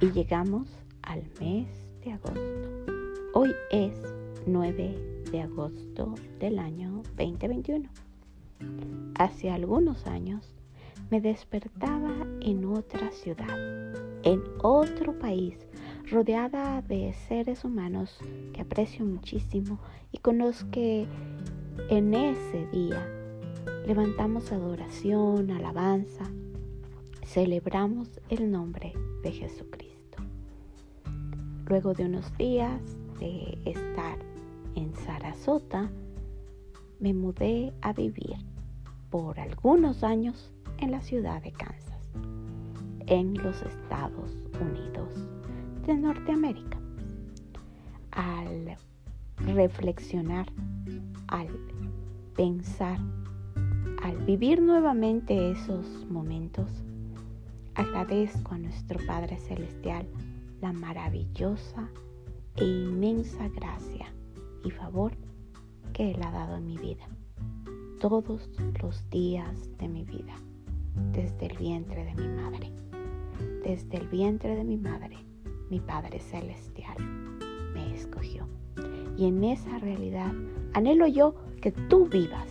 Llegamos al mes de agosto. Hoy es 9 de agosto del año 2021. Hace algunos años me despertaba en otra ciudad, en otro país, rodeada de seres humanos que aprecio muchísimo y con los que en ese día levantamos adoración, alabanza, celebramos el nombre de Jesucristo. Luego de unos días de estar en Sarasota, me mudé a vivir por algunos años en la ciudad de Kansas, en los Estados Unidos de Norteamérica. Al reflexionar, al pensar, al vivir nuevamente esos momentos, agradezco a nuestro Padre Celestial la maravillosa e inmensa gracia y favor que Él ha dado en mi vida, todos los días de mi vida, desde el vientre de mi madre. Desde el vientre de mi madre, mi Padre Celestial me escogió. Y en esa realidad anhelo yo que tú vivas,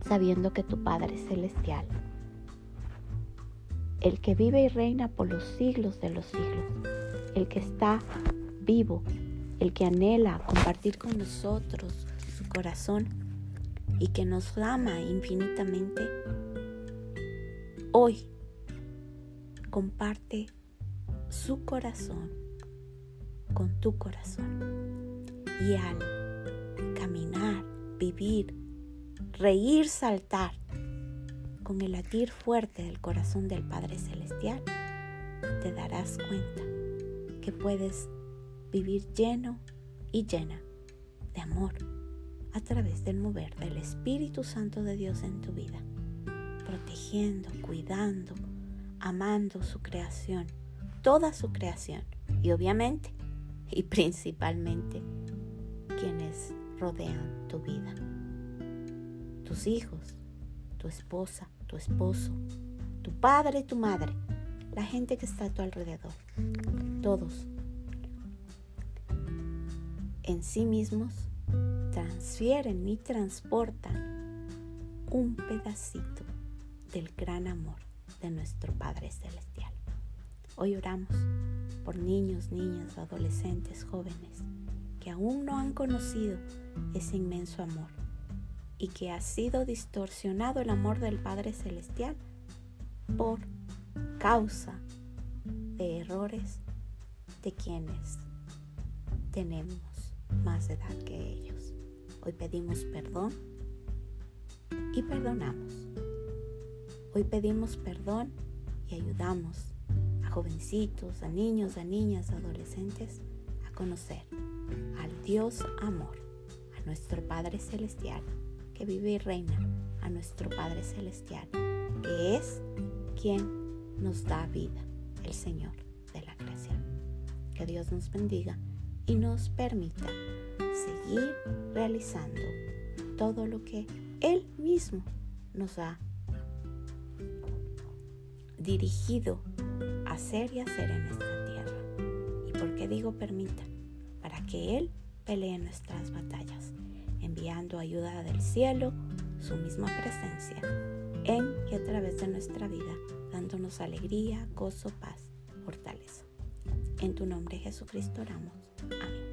sabiendo que tu Padre Celestial, el que vive y reina por los siglos de los siglos, el que está vivo, el que anhela compartir con nosotros su corazón y que nos ama infinitamente, hoy comparte su corazón con tu corazón. Y al caminar, vivir, reír, saltar con el latir fuerte del corazón del Padre Celestial, te darás cuenta que puedes vivir lleno y llena de amor a través del mover del Espíritu Santo de Dios en tu vida, protegiendo, cuidando, amando su creación, toda su creación y obviamente y principalmente quienes rodean tu vida, tus hijos, tu esposa, tu esposo, tu padre, tu madre, la gente que está a tu alrededor, todos en sí mismos transfieren y transportan un pedacito del gran amor de nuestro Padre Celestial. Hoy oramos por niños, niñas, adolescentes, jóvenes que aún no han conocido ese inmenso amor y que ha sido distorsionado el amor del Padre Celestial por causa de errores de quienes tenemos más edad que ellos. Hoy pedimos perdón y perdonamos. Hoy pedimos perdón y ayudamos a jovencitos, a niños, a niñas, a adolescentes a conocer al Dios amor, a nuestro Padre Celestial que vive y reina, a nuestro Padre Celestial que es quien nos da vida, el Señor de la creación. Que Dios nos bendiga y nos permita seguir realizando todo lo que Él mismo nos ha dirigido a hacer y hacer en esta tierra. ¿Y por qué digo permita? Para que Él pelee nuestras batallas, enviando ayuda del cielo, su misma presencia, en y a través de nuestra vida, dándonos alegría, gozo, paz, fortaleza. En tu nombre Jesucristo oramos. Amén.